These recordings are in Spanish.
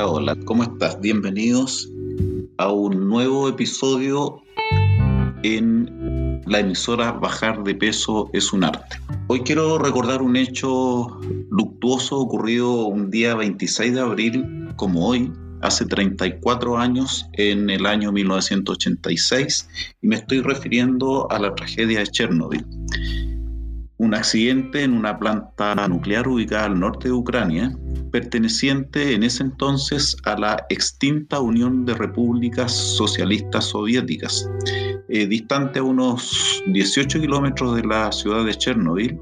Hola, hola. ¿Cómo estás? Bienvenidos a un nuevo episodio en la emisora Bajar de Peso es un arte. Hoy quiero recordar un hecho luctuoso ocurrido un día 26 de abril, como hoy, hace 34 años, en el año 1986, y me estoy refiriendo a la tragedia de Chernobyl un accidente en una planta nuclear ubicada al norte de Ucrania, perteneciente en ese entonces a la extinta Unión de Repúblicas Socialistas Soviéticas. Eh, distante a unos 18 kilómetros de la ciudad de Chernobyl,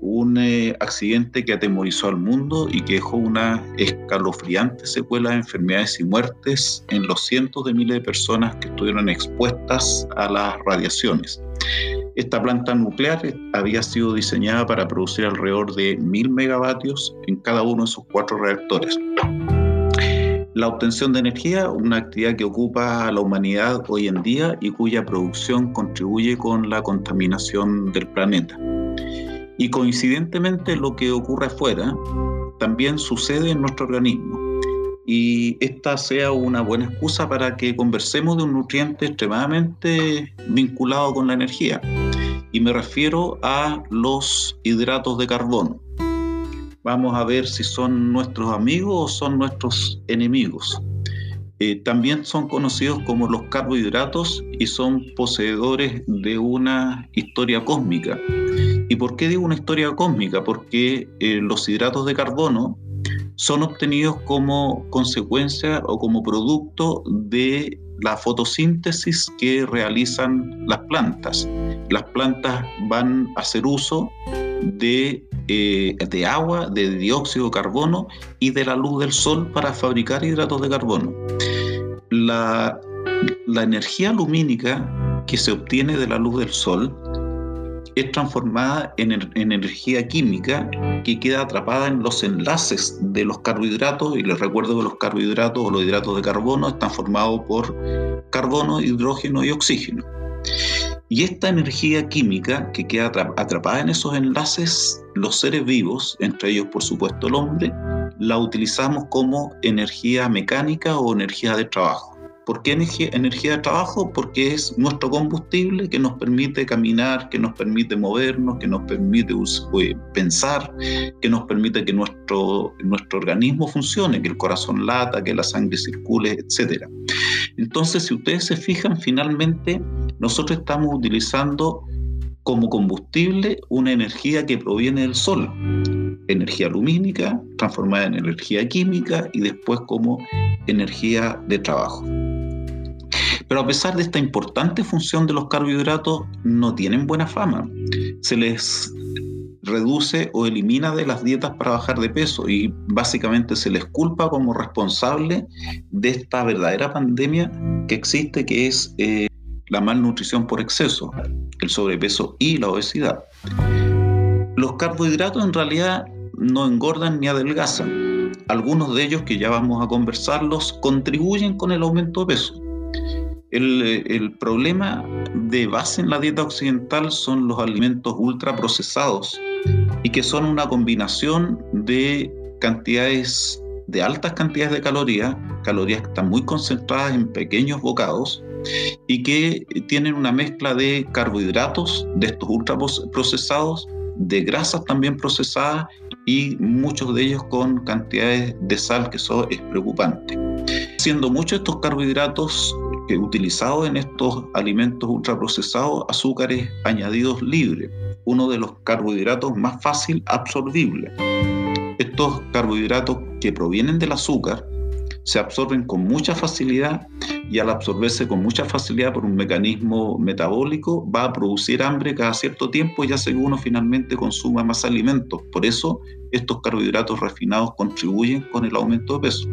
un eh, accidente que atemorizó al mundo y que dejó una escalofriante secuela de enfermedades y muertes en los cientos de miles de personas que estuvieron expuestas a las radiaciones. Esta planta nuclear había sido diseñada para producir alrededor de 1000 megavatios en cada uno de sus cuatro reactores. La obtención de energía, una actividad que ocupa a la humanidad hoy en día y cuya producción contribuye con la contaminación del planeta. Y coincidentemente lo que ocurre afuera también sucede en nuestro organismo y esta sea una buena excusa para que conversemos de un nutriente extremadamente vinculado con la energía. Y me refiero a los hidratos de carbono. Vamos a ver si son nuestros amigos o son nuestros enemigos. Eh, también son conocidos como los carbohidratos y son poseedores de una historia cósmica. ¿Y por qué digo una historia cósmica? Porque eh, los hidratos de carbono son obtenidos como consecuencia o como producto de la fotosíntesis que realizan las plantas. Las plantas van a hacer uso de, eh, de, agua, de dióxido de carbono y de la luz del sol para fabricar hidratos de carbono. La, la energía lumínica que se obtiene de la luz del sol es transformada en, energía química que queda atrapada en los enlaces de los carbohidratos y les recuerdo que los carbohidratos o los hidratos de carbono están formados por carbono, hidrógeno y oxígeno. Y esta energía química que queda atrapada en esos enlaces, los seres vivos, entre ellos por supuesto el hombre, la utilizamos como energía mecánica o energía de trabajo. ¿Por qué energía, de trabajo? Porque es nuestro combustible que nos permite caminar, que nos permite movernos, que nos permite eh, pensar, que nos permite que nuestro, nuestro organismo funcione, que el corazón lata, que la sangre circule, etc. Entonces, si ustedes se fijan, finalmente nosotros estamos utilizando como combustible una energía que proviene del sol, energía lumínica transformada en energía química y después como energía de trabajo. Pero a pesar de esta importante función de los carbohidratos, no tienen buena fama. Se les reduce o elimina de las dietas para bajar de peso y básicamente se les culpa como responsable de esta verdadera pandemia que existe, que es eh, la malnutrición por exceso, el sobrepeso y la obesidad. Los carbohidratos en realidad no engordan ni adelgazan. Algunos de ellos, que ya vamos a conversarlos, contribuyen con el aumento de peso. El, problema de base en la dieta occidental son los alimentos ultraprocesados y que son una combinación de cantidades, de altas cantidades de calorías, calorías que están muy concentradas en pequeños bocados y que tienen una mezcla de carbohidratos, de estos ultraprocesados, de grasas también procesadas y muchos de ellos con cantidades de sal que eso es preocupante. Siendo muchos estos carbohidratos que utilizados en estos alimentos ultraprocesados azúcares añadidos libres, uno de los carbohidratos más fácil absorbibles. Estos carbohidratos que provienen del azúcar se absorben con mucha facilidad y al absorberse con mucha facilidad por un mecanismo metabólico va a producir hambre cada cierto tiempo y hace que uno finalmente consuma más alimentos. Por eso estos carbohidratos refinados contribuyen con el aumento de peso.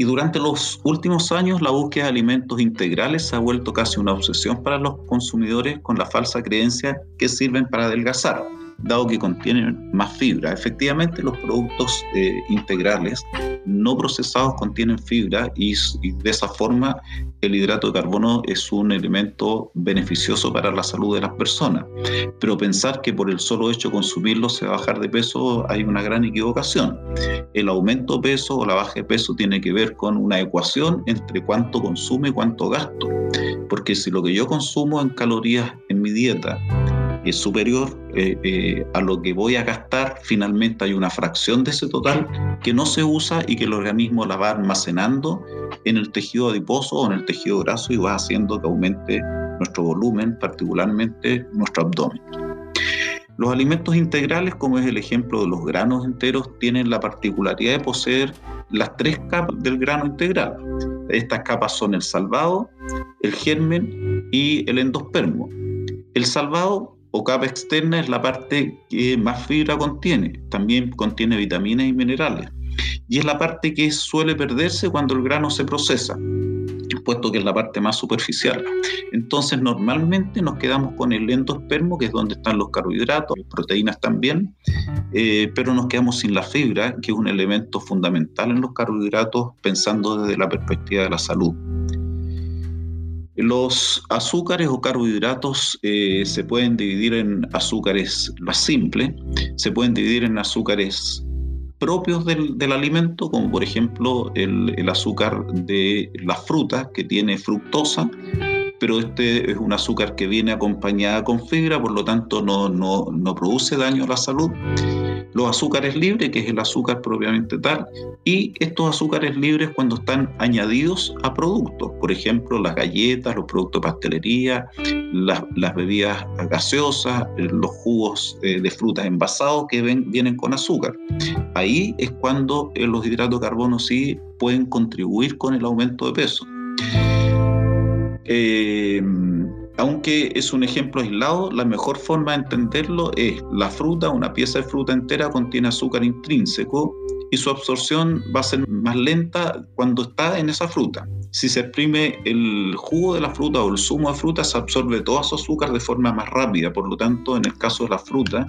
Y durante los últimos años la búsqueda de alimentos integrales se ha vuelto casi una obsesión para los consumidores con la falsa creencia que sirven para adelgazar, dado que contienen más fibra. Efectivamente, los productos eh, integrales no procesados contienen fibra y, de esa forma el hidrato de carbono es un elemento beneficioso para la salud de las personas. Pero pensar que por el solo hecho de consumirlo se va a bajar de peso hay una gran equivocación. El aumento de peso o la baja de peso tiene que ver con una ecuación entre cuánto consume y cuánto gasto. Porque si lo que yo consumo en calorías en mi dieta es superior eh, eh, a lo que voy a gastar, finalmente hay una fracción de ese total que no se usa y que el organismo la va almacenando en el tejido adiposo o en el tejido graso y va haciendo que aumente nuestro volumen, particularmente nuestro abdomen. Los alimentos integrales, como es el ejemplo de los granos enteros, tienen la particularidad de poseer las tres capas del grano integral. Estas capas son el salvado, el germen y el endospermo. El salvado o capa externa es la parte que más fibra contiene. También contiene vitaminas y minerales. Y es la parte que suele perderse cuando el grano se procesa, puesto que es la parte más superficial. Entonces, normalmente nos quedamos con el endospermo, que es donde están los carbohidratos, proteínas también, eh, pero nos quedamos sin la fibra, que es un elemento fundamental en los carbohidratos, pensando desde la perspectiva de la salud. Los azúcares o carbohidratos eh, se pueden dividir en azúcares más simples, se pueden dividir en azúcares propios del, alimento, como por ejemplo el, el, azúcar de las frutas que tiene fructosa, pero este es un azúcar que viene acompañada con fibra, por lo tanto no, no, no produce daño a la salud los azúcares libres, que es el azúcar propiamente tal, y estos azúcares libres cuando están añadidos a productos, por ejemplo, las galletas, los productos de pastelería, las, bebidas gaseosas, los jugos eh, de frutas envasados que vienen con azúcar. Ahí es cuando eh, los hidratos de carbono sí pueden contribuir con el aumento de peso. Eh, aunque es un ejemplo aislado, la mejor forma de entenderlo es la fruta, una pieza de fruta entera contiene azúcar intrínseco y su absorción va a ser más lenta cuando está en esa fruta. Si se exprime el jugo de la fruta o el zumo de fruta, se absorbe todo su azúcar de forma más rápida. Por lo tanto, en el caso de la fruta,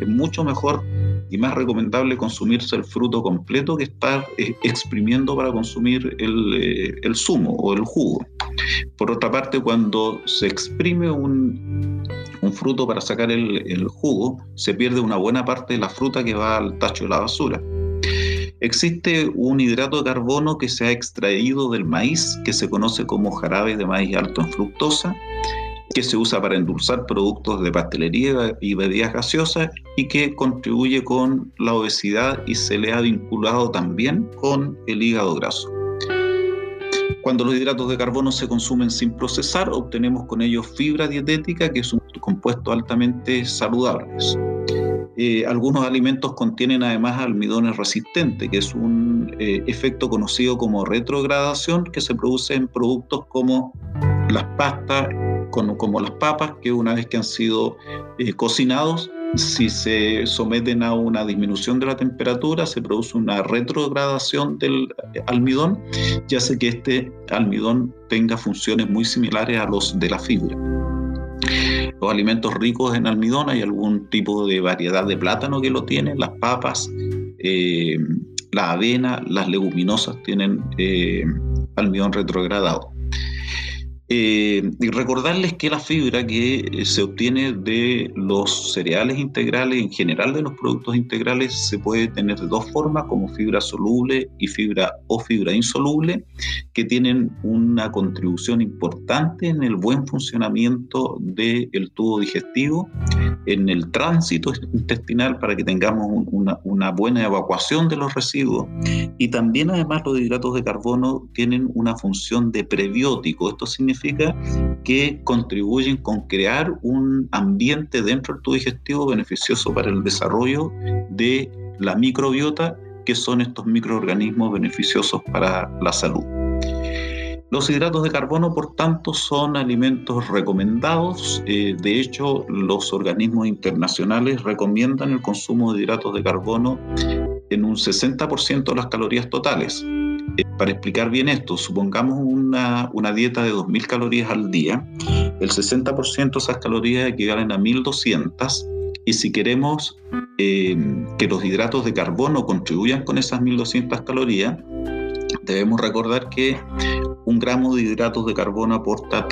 es mucho mejor y más recomendable consumirse el fruto completo que estar eh, exprimiendo para consumir el, eh, el zumo o el jugo. Por otra parte, cuando se exprime un, un fruto para sacar el, el, jugo, se pierde una buena parte de la fruta que va al tacho de la basura. Existe un hidrato de carbono que se ha extraído del maíz, que se conoce como jarabe de maíz alto en fructosa, que se usa para endulzar productos de pastelería y bebidas gaseosas y que contribuye con la obesidad y se le ha vinculado también con el hígado graso. Cuando los hidratos de carbono se consumen sin procesar, obtenemos con ellos fibra dietética, que es un compuesto altamente saludable. Eh, algunos alimentos contienen además almidones resistentes, que es un eh, efecto conocido como retrogradación que se produce en productos como las pastas, como, las papas, que una vez que han sido eh, cocinados, si se someten a una disminución de la temperatura, se produce una retrogradación del almidón y hace que este almidón tenga funciones muy similares a los de la fibra. Los alimentos ricos en almidón, hay algún tipo de variedad de plátano que lo tiene, las papas, eh, la avena, las leguminosas tienen eh, almidón retrogradado. Eh, y recordarles que la fibra que eh, se obtiene de los cereales integrales, en general de los productos integrales, se puede tener de dos formas, como fibra soluble y fibra o fibra insoluble, que tienen una contribución importante en el buen funcionamiento del tubo digestivo, en el tránsito intestinal para que tengamos una, una buena evacuación de los residuos y también además los hidratos de carbono tienen una función de prebiótico. Esto significa significa que contribuyen con crear un ambiente dentro del tubo digestivo beneficioso para el desarrollo de la microbiota, que son estos microorganismos beneficiosos para la salud. Los hidratos de carbono, por tanto, son alimentos recomendados. Eh, de hecho, los organismos internacionales recomiendan el consumo de hidratos de carbono en un 60% de las calorías totales. Eh, para explicar bien esto, supongamos una, una dieta de 2.000 calorías al día, el 60% de esas calorías equivalen a 1.200 y si queremos eh, que los hidratos de carbono contribuyan con esas 1200 calorías, debemos recordar que un gramo de hidratos de carbono aporta,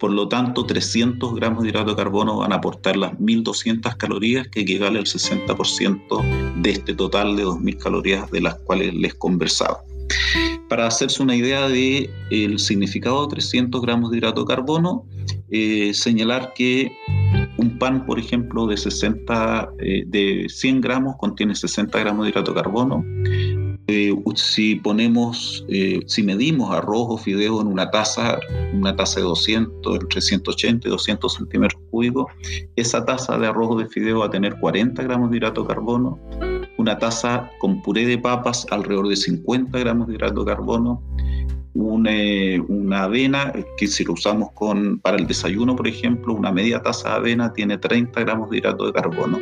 por lo tanto, 300 gramos de hidratos de carbono van a aportar las 1200 calorías, que equivale al 60% de este total de 2000 calorías de las cuales les conversaba. Para hacerse una idea del el significado de 300 gramos de hidrato de carbono, eh, señalar que un pan, por ejemplo, de, 60, eh, de 100 gramos contiene 60 gramos de hidrato de carbono. Eh, si ponemos, si medimos arroz o fideo en una taza, una taza de 200, entre 180 y 200 centímetros cúbicos, esa taza de arroz o de fideo va a tener 40 gramos de hidrato de carbono una taza con puré de papas, alrededor de 50 gramos de hidrato de carbono, una, avena, que si lo usamos con, para el desayuno, por ejemplo, una media taza de avena tiene 30 gramos de hidrato de carbono.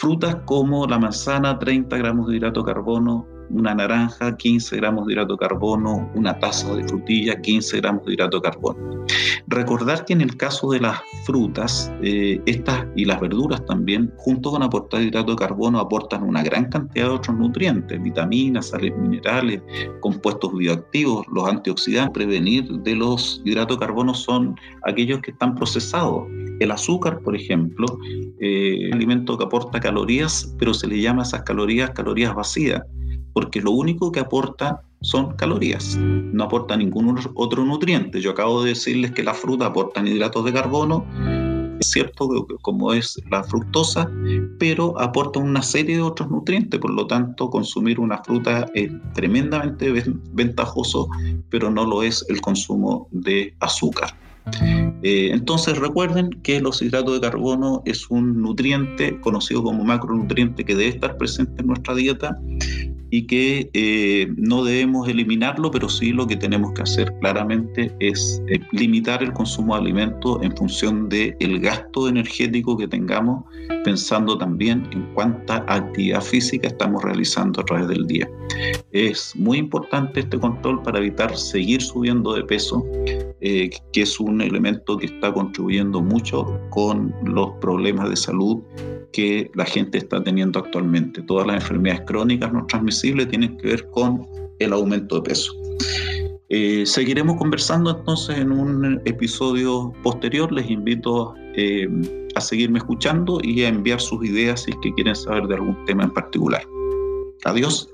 Frutas como la manzana, 30 gramos de hidrato de carbono, una naranja, 15 gramos de hidrato de carbono, una taza de frutilla, 15 gramos de hidrato de carbono. Recordar que en el caso de las frutas, eh, estas y las verduras también, junto con aportar hidrato de carbono, aportan una gran cantidad de otros nutrientes, vitaminas, sales minerales, compuestos bioactivos, los antioxidantes. Prevenir de los hidratos de carbono son aquellos que están procesados. El azúcar, por ejemplo, eh, alimento que aporta calorías, pero se le llama esas calorías calorías vacías porque lo único que aporta son calorías, no aporta ningún otro nutriente. Yo acabo de decirles que la fruta aporta hidratos de carbono, es cierto como es la fructosa, pero aporta una serie de otros nutrientes, por lo tanto consumir una fruta es tremendamente ventajoso, pero no lo es el consumo de azúcar. Eh, entonces recuerden que los hidratos de carbono es un nutriente conocido como macronutriente que debe estar presente en nuestra dieta y que eh, no debemos eliminarlo, pero sí lo que tenemos que hacer claramente es eh, limitar el consumo de alimentos en función del el gasto energético que tengamos, pensando también en cuánta actividad física estamos realizando a través del día. Es muy importante este control para evitar seguir subiendo de peso, eh, que es un elemento que está contribuyendo mucho con los problemas de salud que la gente está teniendo actualmente. Todas las enfermedades crónicas no transmisibles tienen que ver con el aumento de peso. Eh, seguiremos conversando entonces en un episodio posterior. Les invito eh, a seguirme escuchando y a enviar sus ideas si es que quieren saber de algún tema en particular. Adiós.